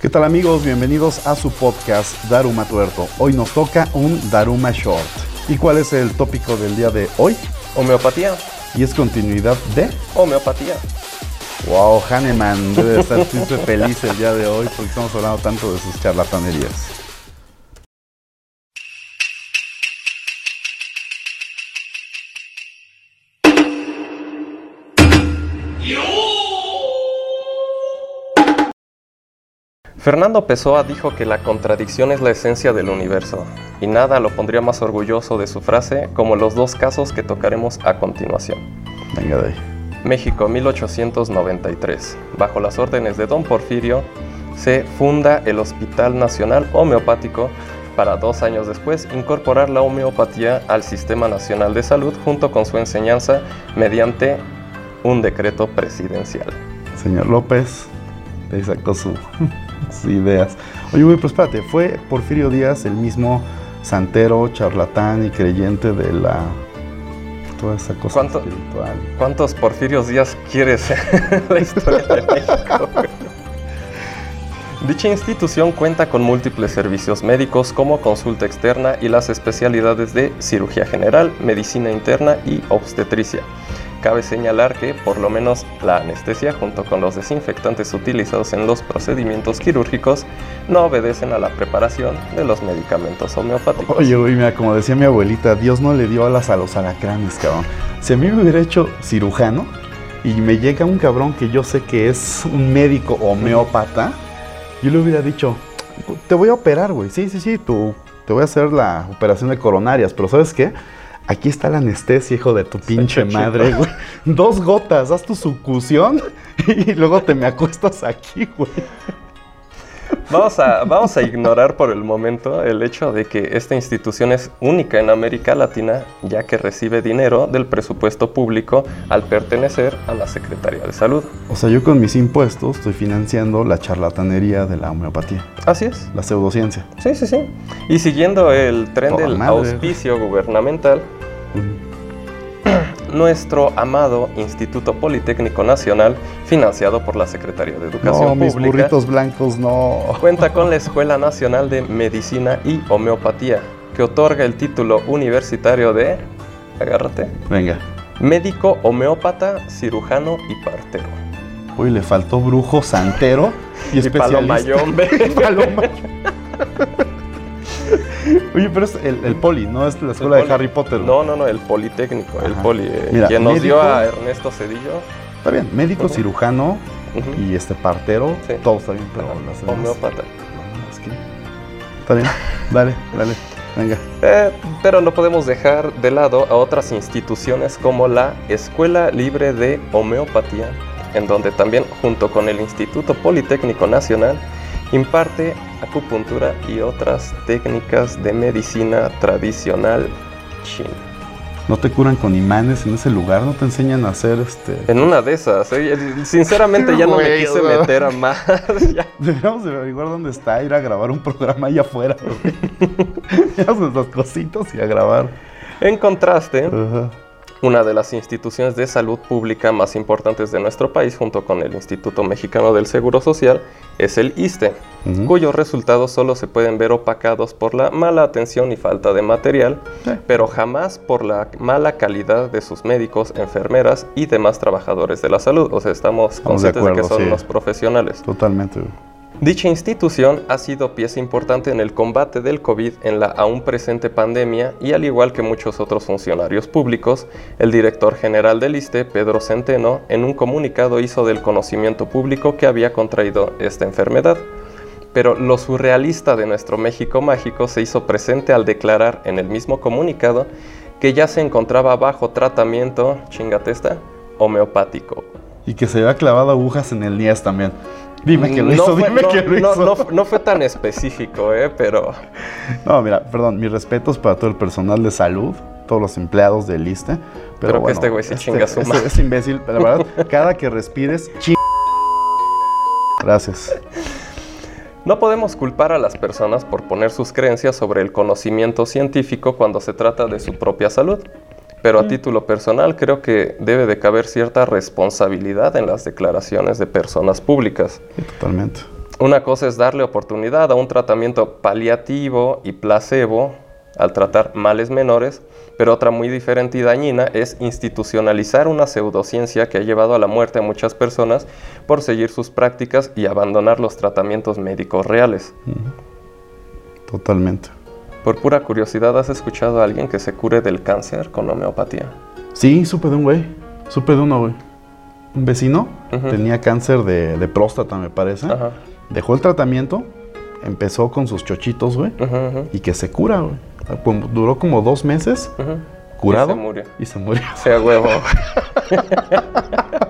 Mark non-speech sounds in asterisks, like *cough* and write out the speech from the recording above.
¿Qué tal amigos? Bienvenidos a su podcast Daruma Tuerto. Hoy nos toca un Daruma Short. ¿Y cuál es el tópico del día de hoy? Homeopatía. Y es continuidad de... Homeopatía. Wow, Hahnemann debe estar *laughs* siempre feliz el día de hoy porque estamos hablando tanto de sus charlatanerías. Fernando Pessoa dijo que la contradicción es la esencia del universo, y nada lo pondría más orgulloso de su frase como los dos casos que tocaremos a continuación. Venga de ahí. México, 1893. Bajo las órdenes de don Porfirio, se funda el Hospital Nacional Homeopático para dos años después incorporar la homeopatía al Sistema Nacional de Salud junto con su enseñanza mediante un decreto presidencial. Señor López, ahí sacó su, *laughs* ideas. Oye, güey, pues espérate, ¿fue Porfirio Díaz el mismo santero, charlatán y creyente de la... toda esa cosa ¿Cuánto- espiritual? ¿Cuántos Porfirios Díaz quieres en *laughs* la historia de México? Dicha institución cuenta con múltiples servicios médicos como consulta externa y las especialidades de cirugía general, medicina interna y obstetricia. Cabe señalar que por lo menos la anestesia junto con los desinfectantes utilizados en los procedimientos quirúrgicos no obedecen a la preparación de los medicamentos homeopáticos. Oye, güey, mira, como decía mi abuelita, Dios no le dio alas a los alacranes, cabrón. Si a mí me hubiera hecho cirujano y me llega un cabrón que yo sé que es un médico homeópata, yo le hubiera dicho, te voy a operar, güey. Sí, sí, sí, tú, te voy a hacer la operación de coronarias, pero ¿sabes qué? Aquí está la anestesia, hijo de tu pinche madre, güey. Dos gotas, haz tu sucusión *laughs* y luego te me acuestas aquí, güey. Vamos a, vamos a ignorar por el momento el hecho de que esta institución es única en América Latina, ya que recibe dinero del presupuesto público al pertenecer a la Secretaría de Salud. O sea, yo con mis impuestos estoy financiando la charlatanería de la homeopatía, Así es. la pseudociencia. Sí, sí, sí. Y siguiendo el tren Toda del madre. auspicio gubernamental, *coughs* nuestro amado Instituto Politécnico Nacional, financiado por la Secretaría de Educación No, mis Pública, burritos blancos no. Cuenta con la Escuela Nacional de Medicina y Homeopatía, que otorga el título universitario de, agárrate, Venga. médico homeópata, cirujano y partero. Uy, le faltó brujo santero y, *laughs* Y especialista. palomayombe. *laughs* Paloma. *laughs* *laughs* Oye, pero es el, el poli, no es la escuela El de. Harry Potter. No, no, no, el Politécnico, el. Poli, eh, Mira, quien nos dio a Ernesto Cedillo. Está bien, médico, cirujano y este partero, Sí. todo está bien, pero las homeópata. No, es que- Está bien, dale, dale, venga. Eh, pero no podemos dejar de lado a otras instituciones como la Escuela Libre de Homeopatía, en donde también, junto con el Instituto Politécnico Nacional, imparte acupuntura y otras técnicas de medicina tradicional china. No te curan con imanes en ese lugar, no te enseñan a hacer este. En una de esas, eh, sinceramente ya no me quise meter a más. *laughs* Deberíamos de averiguar dónde está, ir a grabar un programa allá afuera. güey. Llevas nuestras cositas y a grabar. En contraste, Ajá. Una de las instituciones de salud pública más importantes de nuestro país, junto con el Instituto Mexicano del Seguro Social, es el ISTE, cuyos resultados solo se pueden ver opacados por la mala atención y falta de material, Sí. pero jamás por la mala calidad de sus médicos, enfermeras y demás trabajadores de la salud. O sea, estamos de conscientes de, que son sí. unos profesionales. Totalmente. Dicha institución ha sido pieza importante en el combate del COVID en la aún presente pandemia y al igual que muchos otros funcionarios públicos, el director general del ISTE, Pedro Centeno, en un comunicado hizo del conocimiento público que había contraído esta enfermedad. Pero lo surrealista de nuestro México mágico se hizo presente al declarar en el mismo comunicado que ya se encontraba bajo tratamiento, chingatesta, homeopático. Y que se había clavado agujas en el NIES también. Dime que lo No hizo, fue- dime no- que lo no- hizo. no fu- no fue tan específico, ¿eh? pero No, mira, perdón, mis respetos para todo el personal de salud, todos los empleados del ISTE. Pero que bueno, este güey sí chinga su este- madre. Es imbécil, la verdad, *laughs* cada que respires, ching. Gracias. no podemos culpar a las personas por poner sus creencias sobre el conocimiento científico cuando se trata de su propia salud. Pero a título personal creo que debe de caber cierta responsabilidad en las declaraciones de personas públicas. Totalmente. Una cosa es darle oportunidad a un tratamiento paliativo y placebo al tratar males menores, pero otra muy diferente y dañina es institucionalizar una pseudociencia que ha llevado a la muerte a muchas personas por seguir sus prácticas y abandonar los tratamientos médicos reales. Totalmente. Por pura curiosidad, ¿has escuchado a alguien que se cure del cáncer con homeopatía? Sí, supe de un güey. Supe de uno, güey. Un vecino tenía cáncer de, próstata, me parece. Dejó el tratamiento, empezó con sus chochitos, güey. Y que se cura, güey. Duró como dos meses curado. Y se murió. Y se murió. Sea huevo. *laughs*